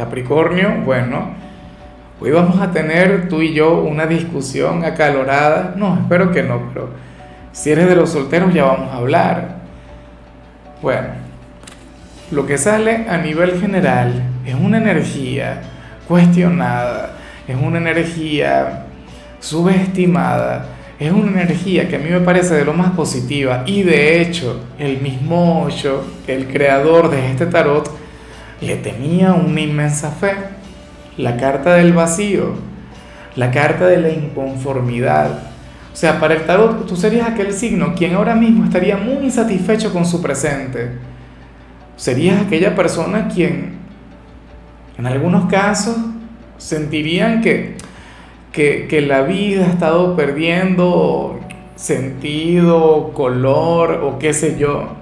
Capricornio, bueno, hoy vamos a tener tú y yo una discusión acalorada. No, espero que no, pero si eres de los solteros ya vamos a hablar. Bueno, lo que sale a nivel general es una energía cuestionada, es una energía subestimada, es una energía que a mí me parece de lo más positiva y de hecho el mismo Osho, el creador de este tarot, le tenía una inmensa fe. La carta del vacío, la carta de la inconformidad. O sea, para el tarot tú serías aquel signo quien ahora mismo estaría muy insatisfecho con su presente. Serías aquella persona quien en algunos casos sentirían que, que, que la vida ha estado perdiendo sentido, color o qué sé yo.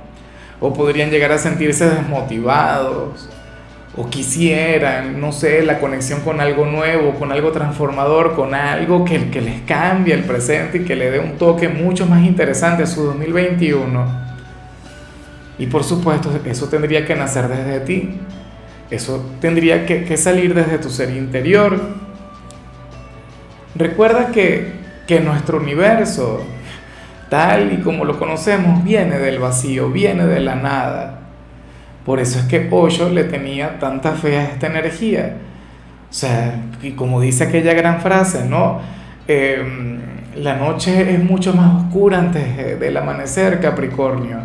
O podrían llegar a sentirse desmotivados o quisieran, no sé, la conexión con algo nuevo, con algo transformador, con algo que, que les cambie el presente y que le dé un toque mucho más interesante a su 2021. Y por supuesto, eso tendría que nacer desde ti. Eso tendría que, que salir desde tu ser interior. Recuerda que, que nuestro universo, tal y como lo conocemos, viene del vacío, viene de la nada. Por eso es que Osho le tenía tanta fe a esta energía. O sea, y como dice aquella gran frase, ¿no? Em, la noche es mucho más oscura antes del amanecer, Capricornio. O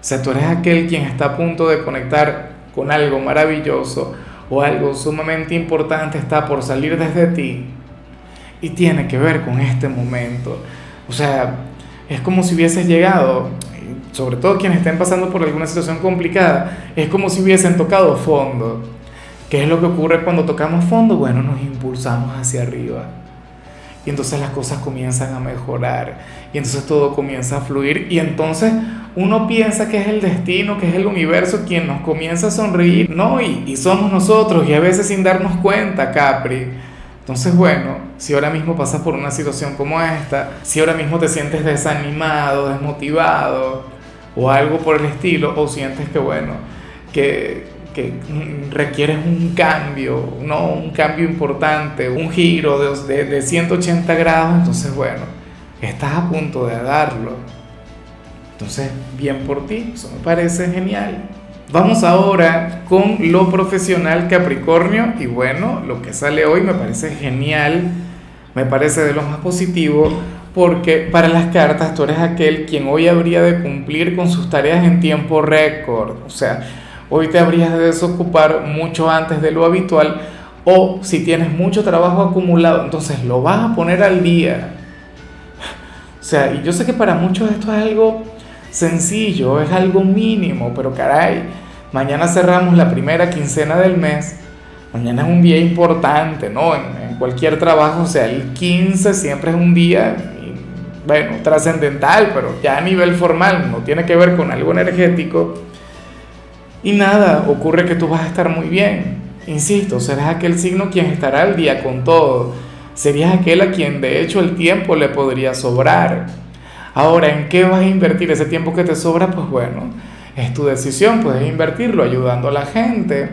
sea, tú eres aquel quien está a punto de conectar con algo maravilloso o algo sumamente importante está por salir desde ti y tiene que ver con este momento. O sea, es como si hubieses llegado sobre todo quienes estén pasando por alguna situación complicada, es como si hubiesen tocado fondo. ¿Qué es lo que ocurre cuando tocamos fondo? Bueno, nos impulsamos hacia arriba. Y entonces las cosas comienzan a mejorar. Y entonces todo comienza a fluir. Y entonces uno piensa que es el destino, que es el universo quien nos comienza a sonreír. No, y, y somos nosotros. Y a veces sin darnos cuenta, Capri. Entonces, bueno, si ahora mismo pasas por una situación como esta, si ahora mismo te sientes desanimado, desmotivado, o algo por el estilo, o sientes que, bueno, que, que requieres un cambio, ¿no? un cambio importante, un giro de, de, 180 grados, entonces, bueno, estás a punto de darlo. Entonces, bien por ti, eso me parece genial. Vamos ahora con lo profesional Capricornio y bueno, lo que sale hoy me parece genial, me parece de lo más positivo porque para las cartas tú eres aquel quien hoy habría de cumplir con sus tareas en tiempo récord. O sea, hoy te habrías de desocupar mucho antes de lo habitual o si tienes mucho trabajo acumulado, entonces lo vas a poner al día. O sea, y yo sé que para muchos esto es algo sencillo, es algo mínimo, pero caray, mañana cerramos la primera quincena del mes, mañana es un día importante, ¿no? En, cualquier trabajo, o sea, el 15 siempre es un día bueno, trascendental, pero ya a nivel formal, no tiene que ver con algo energético. Y nada, ocurre que tú vas a estar muy bien. Insisto, serás aquel signo quien estará al día con todo. Serías aquel a quien de hecho el tiempo le podría sobrar. Ahora, ¿en qué vas a invertir ese tiempo que te sobra? Pues bueno, es tu decisión, puedes invertirlo ayudando a la gente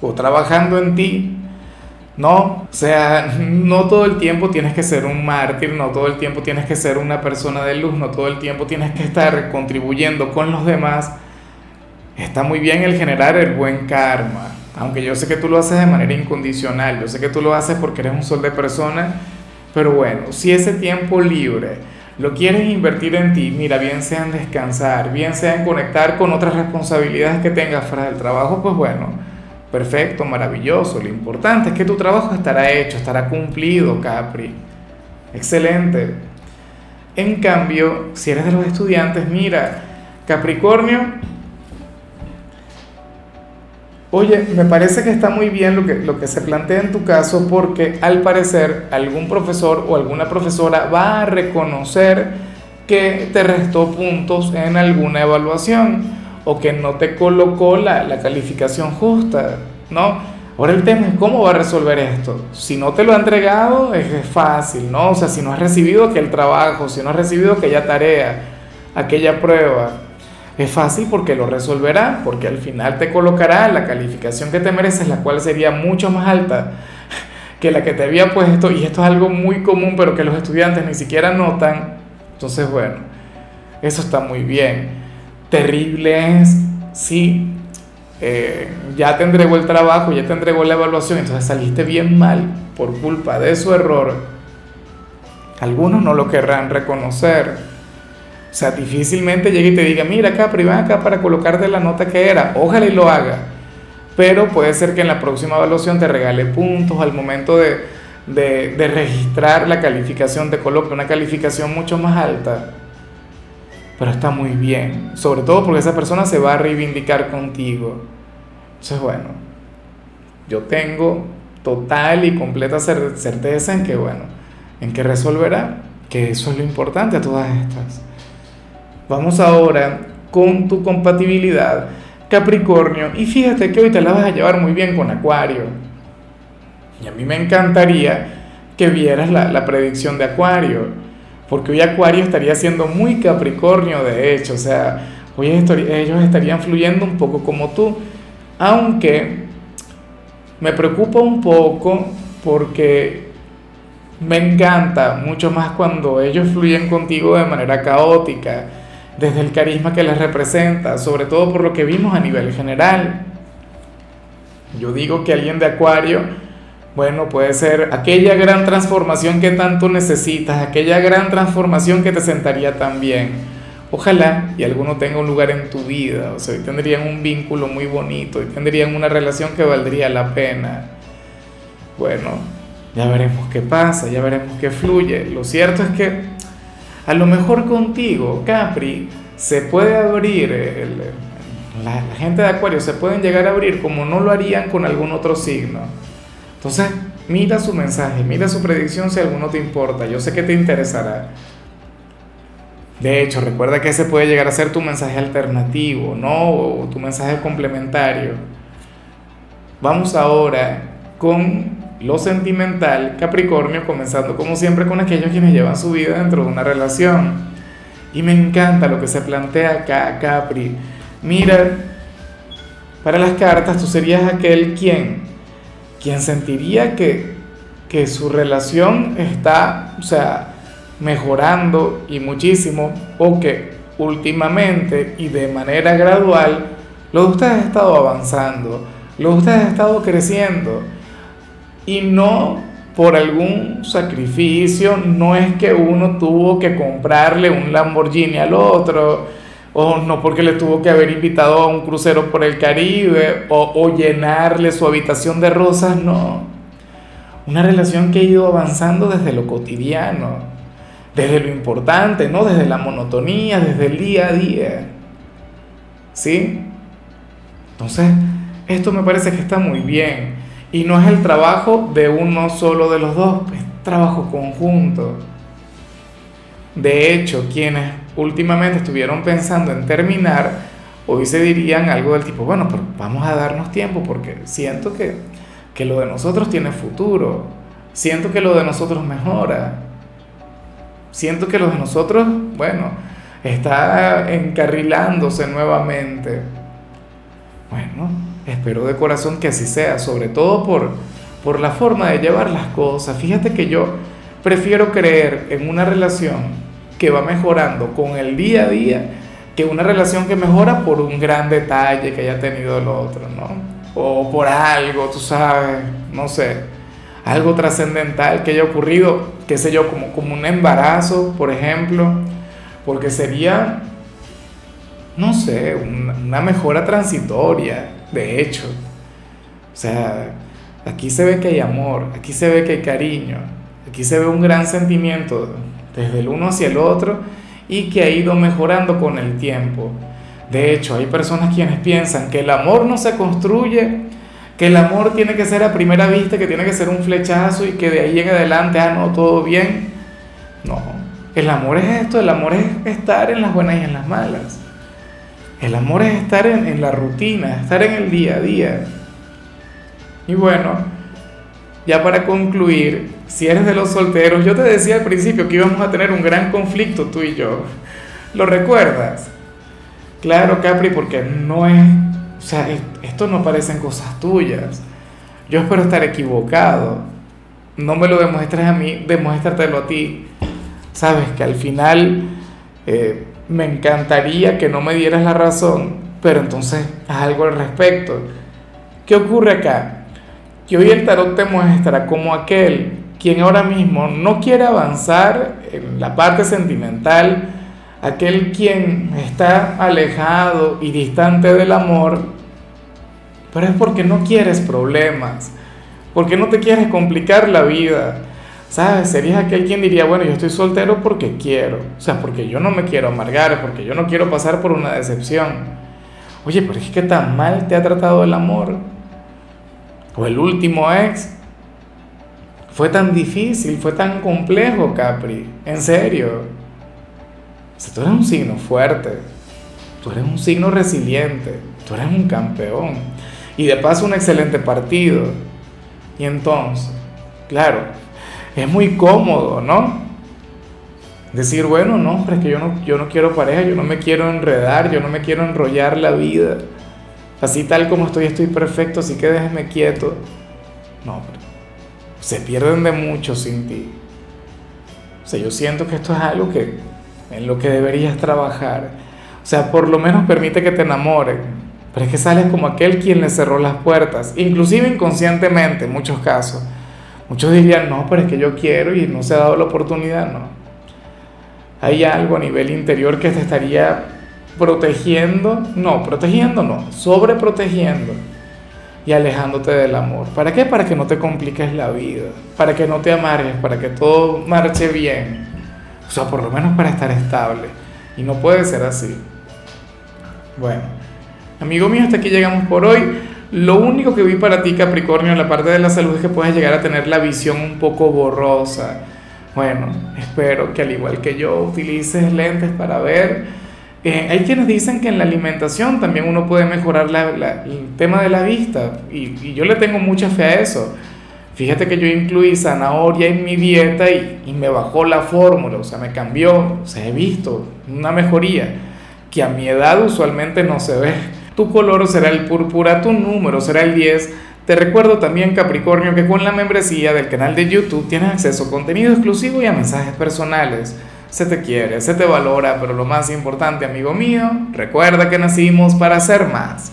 o trabajando en ti. No, o sea, no todo el tiempo tienes que ser un mártir, no todo el tiempo tienes que ser una persona de luz, no todo el tiempo tienes que estar contribuyendo con los demás. Está muy bien el generar el buen karma, aunque yo sé que tú lo haces de manera incondicional, yo sé que tú lo haces porque eres un sol de persona, pero bueno, si ese tiempo libre lo quieres invertir en ti, mira, bien sea en descansar, bien sea en conectar con otras responsabilidades que tengas fuera del trabajo, pues bueno Perfecto, maravilloso. Lo importante es que tu trabajo estará hecho, estará cumplido, Capri. Excelente. En cambio, si eres de los estudiantes, mira, Capricornio, Oye, me parece que está muy bien lo que, lo que se plantea en tu caso porque al parecer algún profesor o alguna profesora va a reconocer que te restó puntos en alguna evaluación o que no te colocó la, la calificación justa, ¿no? Ahora el tema es cómo va a resolver esto. Si no te lo ha entregado, es fácil, ¿no? O sea, si no has recibido aquel trabajo, si no has recibido aquella tarea, aquella prueba, es fácil porque lo resolverá, porque al final te colocará la calificación que te mereces, la cual sería mucho más alta que la que te había puesto, y esto es algo muy común, pero que los estudiantes ni siquiera notan. Entonces, bueno, eso está muy bien. Terrible es si eh, ya te entregó el trabajo, ya te entregó la evaluación, entonces saliste bien mal por culpa de su error. Algunos no lo querrán reconocer o sea, difícilmente llegue y te diga, mira acá, ven acá para colocarte la nota que era. Ojalá y lo haga. Pero puede ser que en la próxima evaluación te regale puntos al momento de, de, registrar la calificación, te coloque una calificación mucho más alta. Pero está muy bien. Sobre todo porque esa persona se va a reivindicar contigo. Entonces, bueno, yo tengo total y completa certeza en que, bueno, en que resolverá, que eso es lo importante a todas estas. Vamos ahora con tu compatibilidad Capricornio y fíjate que hoy te la vas a llevar muy bien con Acuario. Y a mí me encantaría que vieras la, predicción de Acuario, porque hoy Acuario estaría siendo muy Capricornio de hecho, o sea, hoy ellos estarían fluyendo un poco como tú, aunque me preocupa un poco porque me encanta mucho más cuando ellos fluyen contigo de manera caótica desde el carisma que les representa, sobre todo por lo que vimos a nivel general. Yo digo que alguien de Acuario, bueno, puede ser aquella gran transformación que tanto necesitas, aquella gran transformación que te sentaría tan bien. Ojalá y alguno tenga un lugar en tu vida, o sea, tendrían un vínculo muy bonito, y tendrían una relación que valdría la pena. Bueno, ya veremos qué pasa, ya veremos qué fluye. Lo cierto es que a lo mejor contigo, Capri, se puede abrir, la, gente de Acuario se pueden llegar a abrir como no lo harían con algún otro signo. Entonces, mira su mensaje, mira su predicción si alguno te importa. Yo sé que te interesará. De hecho, recuerda que ese puede llegar a ser tu mensaje alternativo, ¿no? O tu mensaje complementario. Vamos ahora con lo sentimental, Capricornio, comenzando como siempre con aquellos quienes llevan su vida dentro de una relación. Y me encanta lo que se plantea acá, Capri. Mira, para las cartas tú serías aquel quien, quien sentiría que, que su relación está, o sea, mejorando y muchísimo, o que últimamente y de manera gradual, lo de ustedes ha estado avanzando, lo de ustedes ha estado creciendo y no por algún sacrificio, no es que uno tuvo que comprarle un Lamborghini al otro, o no porque le tuvo que haber invitado a un crucero por el Caribe, o, llenarle su habitación de rosas, no. Una relación que ha ido avanzando desde lo cotidiano, desde lo importante, ¿no? Desde la monotonía, desde el día a día. ¿Sí? Entonces, esto me parece que está muy bien. Y no es el trabajo de uno solo de los dos, es trabajo conjunto. De hecho, quienes últimamente estuvieron pensando en terminar, hoy se dirían algo del tipo, bueno, pero vamos a darnos tiempo porque siento que, que lo de nosotros tiene futuro, siento que lo de nosotros mejora, siento que lo de nosotros, bueno, está encarrilándose nuevamente. Bueno, Espero de corazón que así sea, sobre todo por, por la forma de llevar las cosas. Fíjate que yo prefiero creer en una relación que va mejorando con el día a día que una relación que mejora por un gran detalle que haya tenido el otro, ¿no? O por algo, tú sabes, no sé, algo trascendental que haya ocurrido, qué sé yo, como, como un embarazo, por ejemplo, porque sería, no sé, una mejora transitoria, de hecho. O sea, aquí se ve que hay amor, aquí se ve que hay cariño, aquí se ve un gran sentimiento desde el uno hacia el otro y que ha ido mejorando con el tiempo. De hecho, hay personas quienes piensan que el amor no se construye, que el amor tiene que ser a primera vista, que tiene que ser un flechazo y que de ahí en adelante, ah, no, todo bien. No, el amor es esto, el amor es estar en las buenas y en las malas. El amor es estar en, la rutina, estar en el día a día. Y bueno, ya para concluir, si eres de los solteros, yo te decía al principio que íbamos a tener un gran conflicto tú y yo. ¿Lo recuerdas? Claro, Capri, porque no es, o sea, esto no parecen cosas tuyas. Yo espero estar equivocado. No me lo demuestres a mí, demuéstratelo a ti. Sabes que al final eh, me encantaría que no me dieras la razón, pero entonces haz algo al respecto. ¿Qué ocurre acá? que hoy el tarot te muestra como aquel quien ahora mismo no quiere avanzar en la parte sentimental, aquel quien está alejado y distante del amor, pero es porque no quieres problemas, porque no te quieres complicar la vida. ¿Sabes? Serías aquel quien diría, bueno, yo estoy soltero porque quiero, o sea, porque yo no me quiero amargar, porque yo no quiero pasar por una decepción. Oye, pero es que tan mal te ha tratado el amor o el último ex. Fue tan difícil, fue tan complejo, Capri. En serio. O tú eres un signo fuerte. Tú eres un signo resiliente. Tú eres un campeón. Y de paso un excelente partido. Y entonces, claro, es muy cómodo, ¿no? Decir, bueno, no, pero es que yo no, yo no quiero pareja, yo no me quiero enredar, yo no me quiero enrollar la vida. Así tal como estoy, estoy perfecto, así que déjeme quieto. No, pero se pierden de mucho sin ti. O sea, yo siento que esto es algo que en lo que deberías trabajar. O sea, por lo menos permite que te enamoren. Pero es que sales como aquel quien le cerró las puertas, inclusive inconscientemente en muchos casos. Muchos dirían, no, pero es que yo quiero y no se ha dado la oportunidad, no. Hay algo a nivel interior que te estaría protegiendo, no, protegiendo no, sobreprotegiendo y alejándote del amor. ¿Para qué? Para que no te compliques la vida, para que no te amargues, para que todo marche bien. O sea, por lo menos para estar estable. Y no puede ser así. Bueno, amigo mío, hasta aquí llegamos por hoy. Lo único que vi para ti, Capricornio, en la parte de la salud es que puedes llegar a tener la visión un poco borrosa. Bueno, espero que al igual que yo utilices lentes para ver eh, hay quienes dicen que en la alimentación también uno puede mejorar el tema de la vista y, yo le tengo mucha fe a eso. Fíjate que yo incluí zanahoria en mi dieta y, me bajó la fórmula, o sea, me cambió, o sea, he visto una mejoría que a mi edad usualmente no se ve. Tu color será el púrpura, tu número será el 10. Te recuerdo también, Capricornio, que con la membresía del canal de YouTube tienes acceso a contenido exclusivo y a mensajes personales se te quiere, se te valora, pero lo más importante, amigo mío, recuerda que nacimos para ser más.